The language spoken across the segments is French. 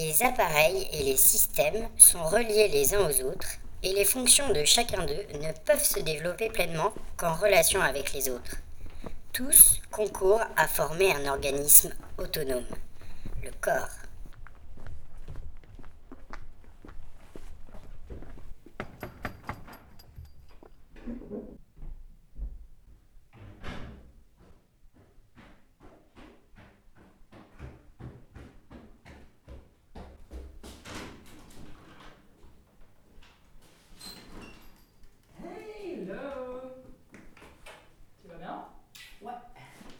Les appareils et les systèmes sont reliés les uns aux autres et les fonctions de chacun d'eux ne peuvent se développer pleinement qu'en relation avec les autres. Tous concourent à former un organisme autonome, le corps. Hello Tu vas bien Ouais.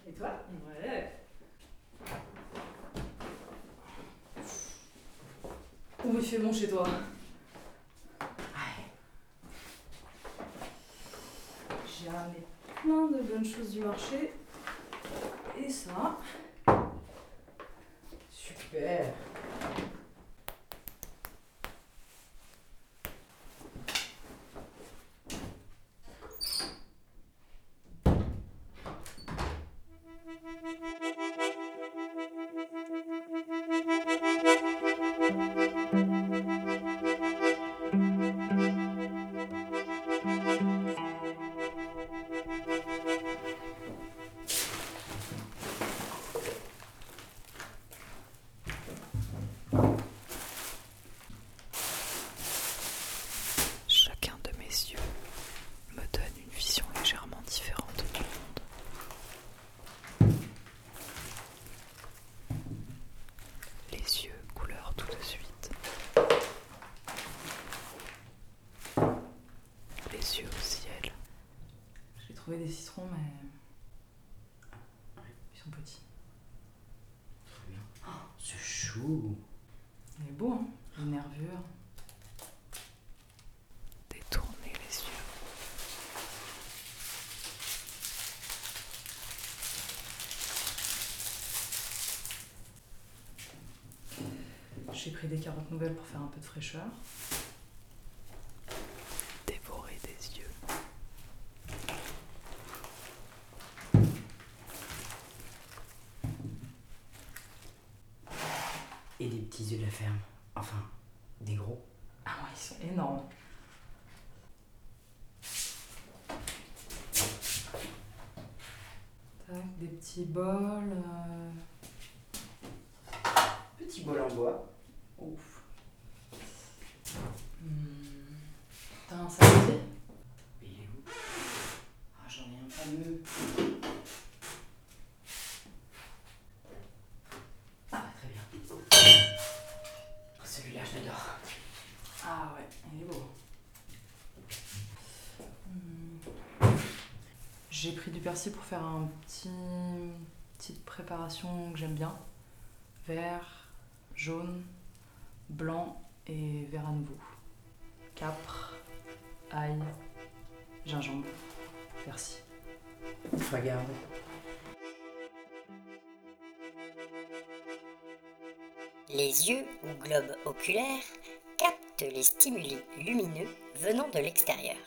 Et toi Ouais. Où il fait bon chez toi J'ai ramené plein de bonnes choses du marché. Et ça. Super. J'ai trouvé des citrons, mais. Ils sont petits. C'est chou. Il est beau, hein Les nervures. Détournez les yeux. J'ai pris des carottes nouvelles pour faire un peu de fraîcheur. Dévorez des yeux. Et des petits yeux de la ferme. Enfin, des gros. Ah ouais, ils sont énormes. Tac, des petits bols. euh, Petit bol en bois. Ouf. Hmm. T'as un saladier Mais il est où Ah, j'en ai un fameux. Ah, très bien. Celui-là, je l'adore. Ah ouais, il est beau. Hmm. Pour faire un petit petite préparation que j'aime bien. Vert, jaune, blanc et vert à nouveau. Capre, ail, gingembre, persil. Regarde. Les yeux ou globes oculaires captent les stimuli lumineux venant de l'extérieur.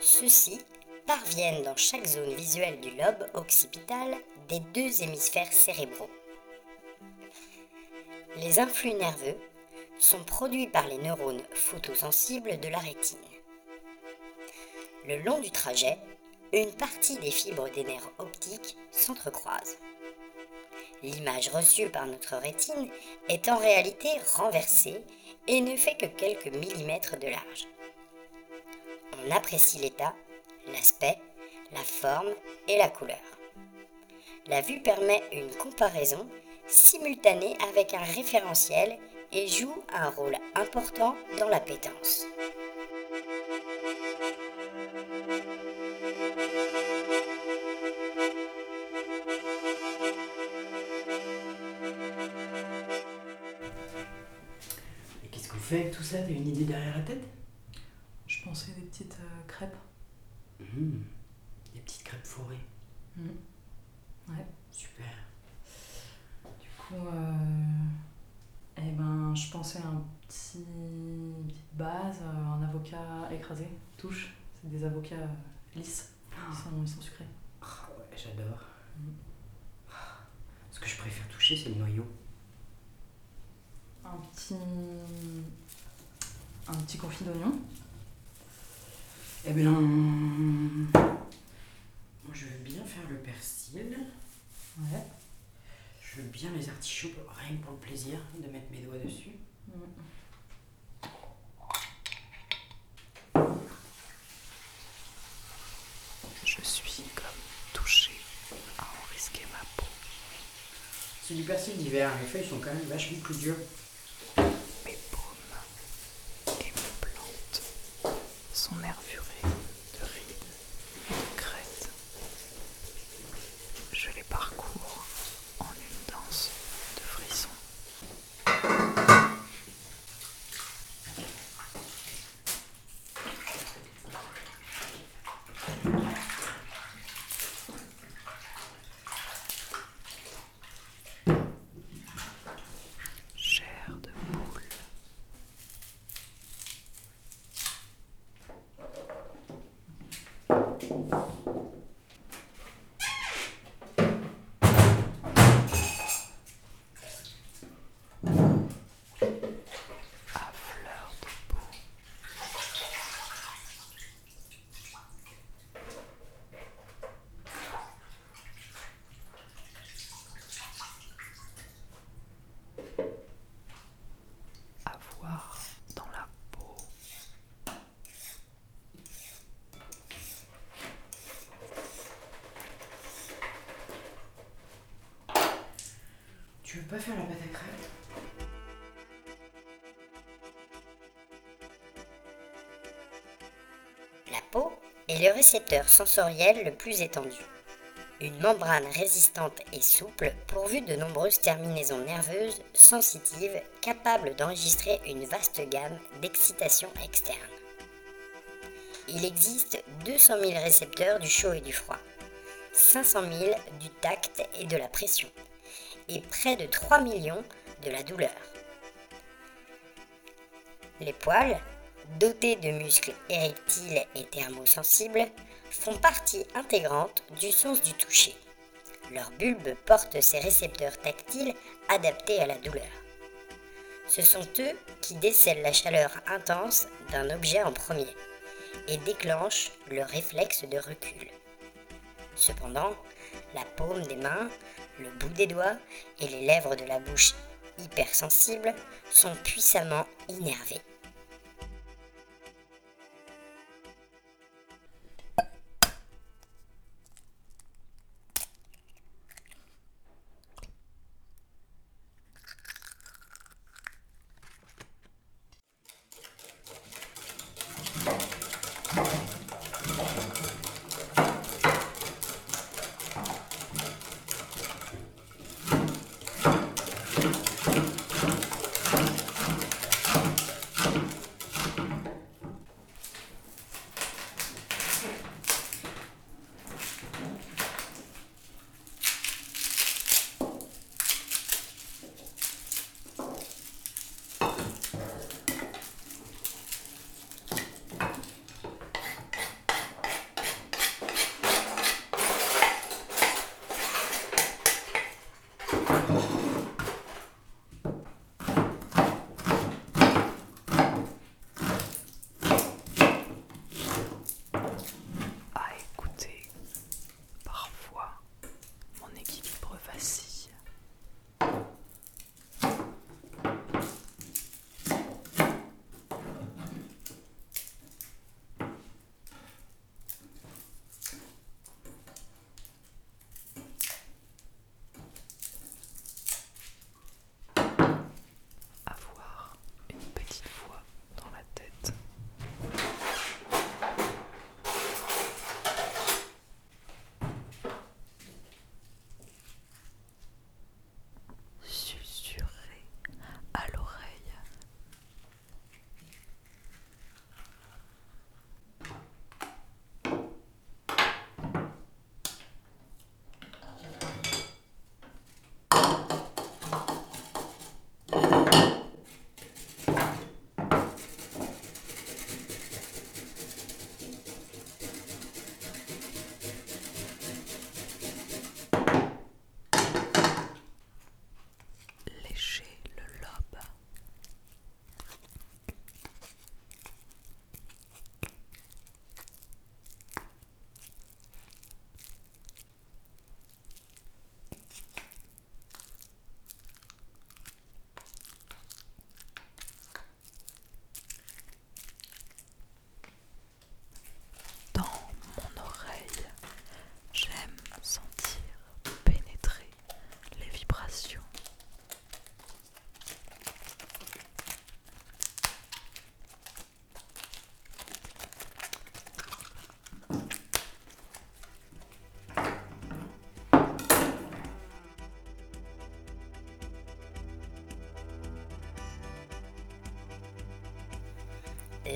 Ceux-ci parviennent dans chaque zone visuelle du lobe occipital des deux hémisphères cérébraux. Les influx nerveux sont produits par les neurones photosensibles de la rétine. Le long du trajet, une partie des fibres des nerfs optiques s'entrecroisent. L'image reçue par notre rétine est en réalité renversée et ne fait que quelques millimètres de large. On apprécie l'état, l'aspect, la forme et la couleur. La vue permet une comparaison simultanée avec un référentiel et joue un rôle important dans la pétence. Et qu'est-ce qu'on fait avec tout ça? T'as une idée derrière la tête? Je pensais des petites euh, crêpes. Mmh. Des petites crêpes fourrées. Mm. Ouais. Super. Du coup, euh, eh ben, je pensais à un petit une petite base, euh, un avocat écrasé, touche. C'est des avocats euh, lisses. Ils sont, ils sont sucrés. Ah ouais, j'adore. Mm. Ah, Ce que je préfère toucher, c'est le noyau. un petit, un petit confit d'oignon. Eh bien, moi je veux bien faire le persil. Ouais. Je veux bien les artichauts, rien que pour le plaisir de mettre mes doigts dessus. Je suis comme touchée à en risquer ma peau. C'est du persil d'hiver, les feuilles sont quand même vachement plus dures. Mes paumes et mes plantes sont nervurées de rides et de crêtes. Je les parcours en une danse de frissons. Chair de poule. à fleur de peau. À voir dans la peau. Tu veux la La peau est le récepteur sensoriel le plus étendu. Une membrane résistante et souple pourvue de nombreuses terminaisons nerveuses sensitives capables d'enregistrer une vaste gamme d'excitations externes. Il existe 200 000 récepteurs du chaud et du froid, 500 000 du tact et de la pression, et près de 3 millions de la douleur. Les poils, dotés de muscles érectiles et thermosensibles, font partie intégrante du sens du toucher. Leur bulbe porte ces récepteurs tactiles adaptés à la douleur. Ce sont eux qui décèlent la chaleur intense d'un objet en premier et déclenchent le réflexe de recul. Cependant, la paume des mains, le bout des doigts et les lèvres de la bouche hypersensibles sont puissamment innervés.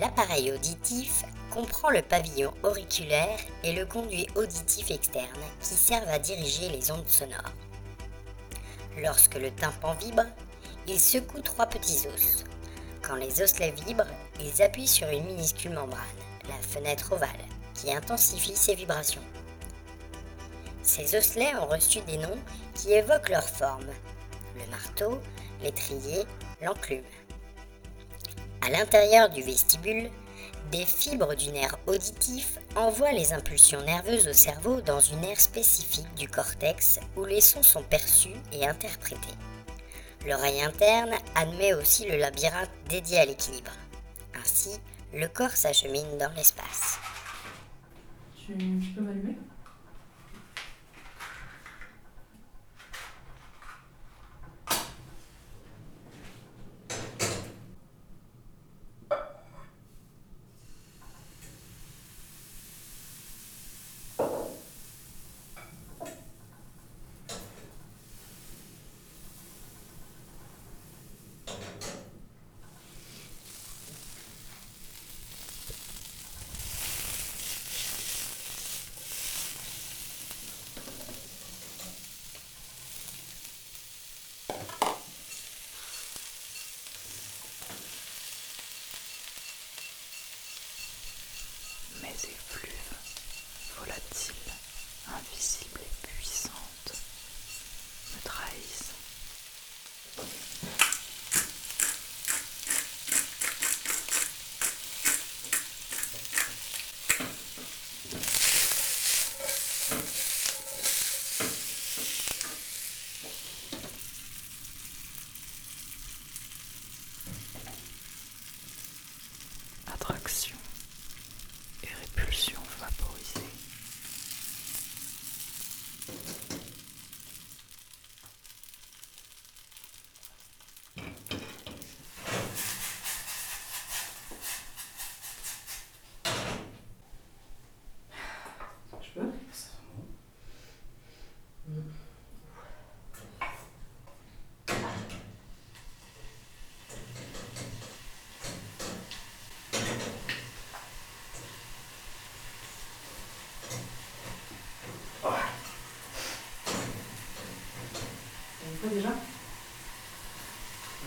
L'appareil auditif comprend le pavillon auriculaire et le conduit auditif externe qui servent à diriger les ondes sonores. Lorsque le tympan vibre, il secoue trois petits os. Quand les osselets vibrent, ils appuient sur une minuscule membrane, la fenêtre ovale, qui intensifie ces vibrations. Ces osselets ont reçu des noms qui évoquent leur forme le marteau, l'étrier, l'enclume. À l'intérieur du vestibule, des fibres du nerf auditif envoient les impulsions nerveuses au cerveau dans une aire spécifique du cortex où les sons sont perçus et interprétés. L'oreille interne admet aussi le labyrinthe dédié à l'équilibre. Ainsi, le corps s'achemine dans l'espace.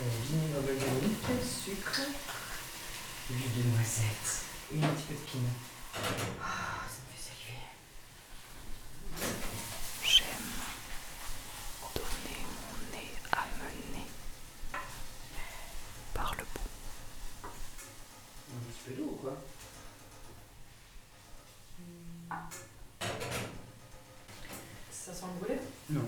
Euh, gummy, Quel sucre. Huile de noisette et un petit peu de peanut. Ah, ça me fait saliver. J'aime donner mon nez à mener par le bout. Un petit peu d'eau ou quoi Ça sent le brûlé Non.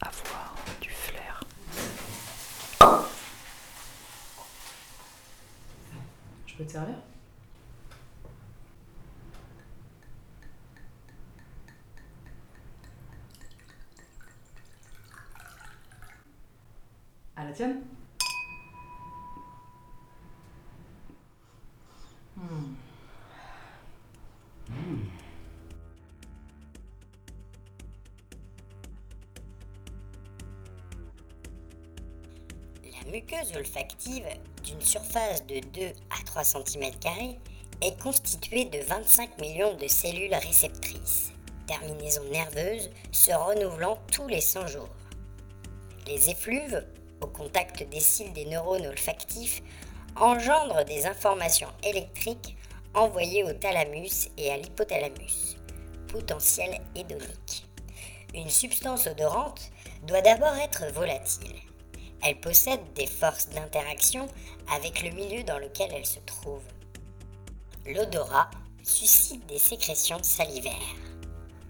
Avoir du flair. Je peux muqueuse olfactive, d'une surface de 2 à 3 cm, est constituée de 25 millions de cellules réceptrices, terminaisons nerveuses se renouvelant tous les 100 jours. Les effluves, au contact des cils des neurones olfactifs, engendrent des informations électriques envoyées au thalamus et à l'hypothalamus, potentiel hédonique. Une substance odorante doit d'abord être volatile. Elle possède des forces d'interaction avec le milieu dans lequel elle se trouve. L'odorat suscite des sécrétions salivaires.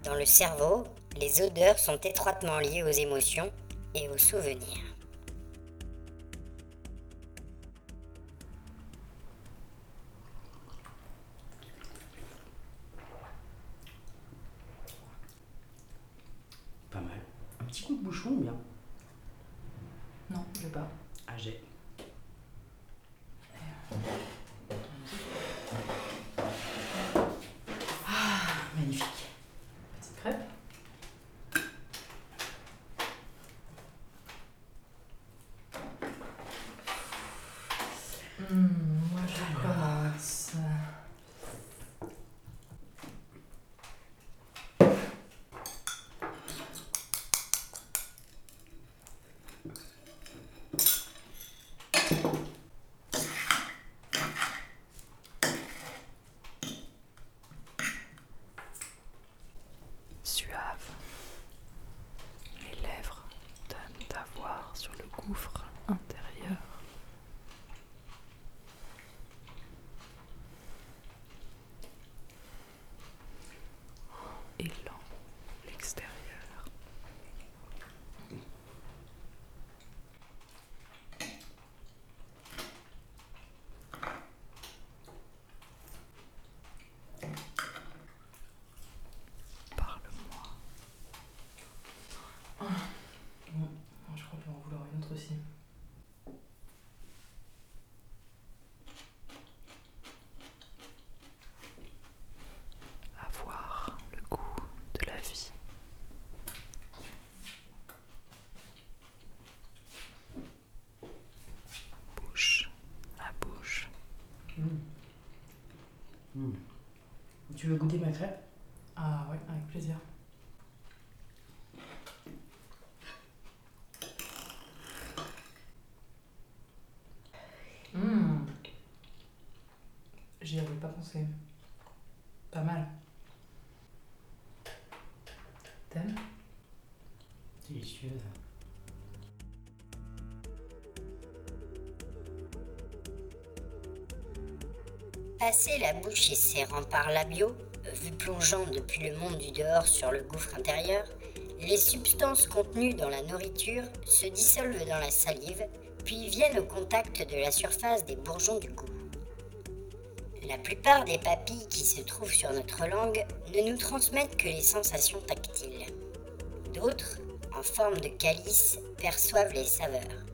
Dans le cerveau, les odeurs sont étroitement liées aux émotions, et aux souvenirs. Pas mal. Un petit coup de bouchon ou bien? Non, je pas. Ah, j'ai. Ah, magnifique. Petite crêpe. Hmm, moi je commence. Suave. Les lèvres donnent à voir sur le gouffre intérieur. Et lent, l'extérieur. Parle-moi. Je crois qu'on va en vouloir une autre aussi. avoir le goût de la vie. Bouche à bouche. Hmm. Tu veux goûter ma crêpe? Ah ouais, avec plaisir. Mmh. J'y avais pas pensé. Pas mal. T'aimes? Délicieuse. Passer la bouche et ses remparts labiaux, vue plongeant depuis le monde du dehors sur le gouffre intérieur, les substances contenues dans la nourriture se dissolvent dans la salive, puis viennent au contact de la surface des bourgeons du goût. La plupart des papilles qui se trouvent sur notre langue ne nous transmettent que les sensations tactiles. D'autres, en forme de calice, perçoivent les saveurs.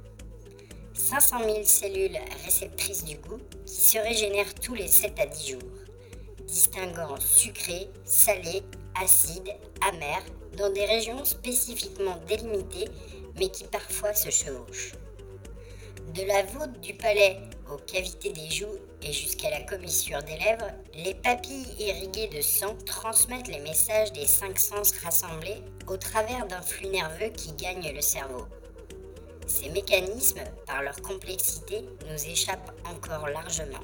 500 000 cellules réceptrices du goût qui se régénèrent tous les 7 à 10 jours, distinguant sucré, salé, acide, amer dans des régions spécifiquement délimitées mais qui parfois se chevauchent. De la voûte du palais aux cavités des joues et jusqu'à la commissure des lèvres, les papilles irriguées de sang transmettent les messages des cinq sens rassemblés au travers d'un flux nerveux qui gagne le cerveau. Ces mécanismes, par leur complexité, nous échappent encore largement.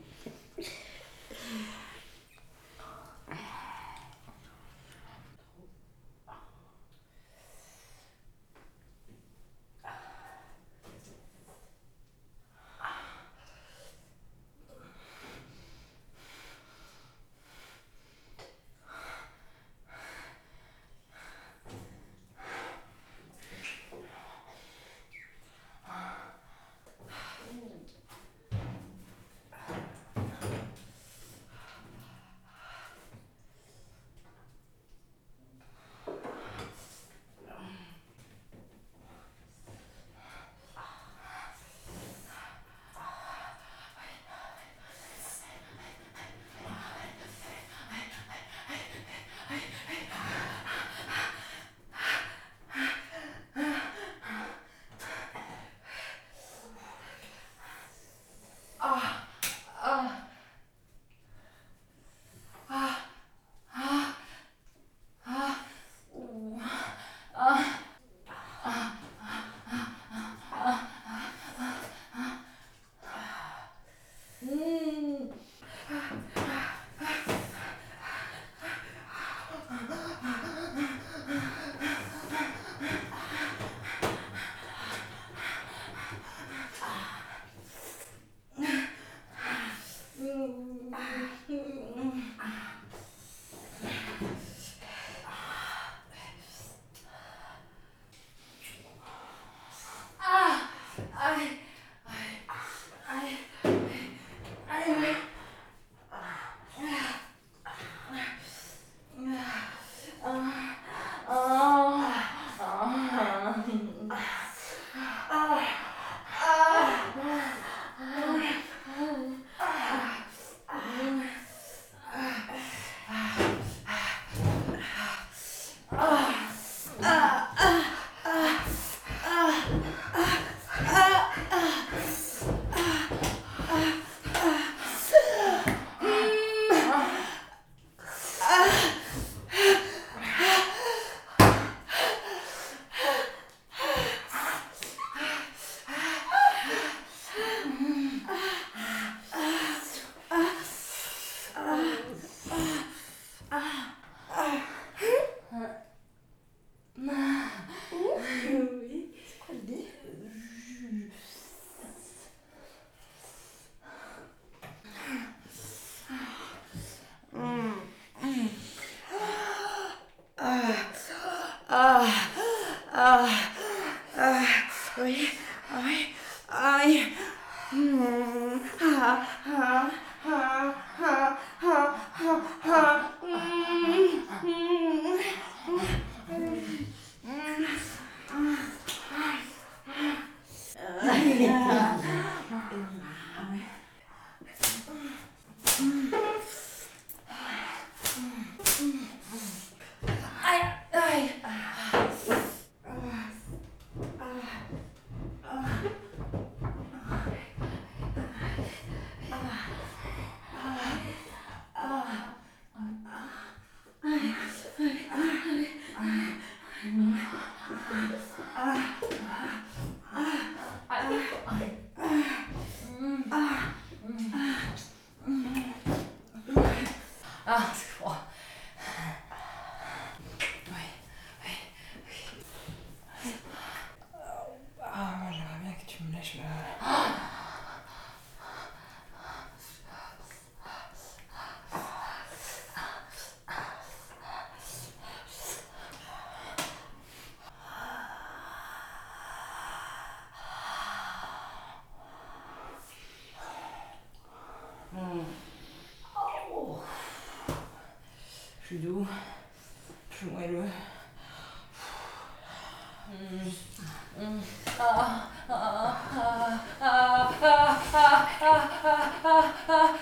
啊啊啊啊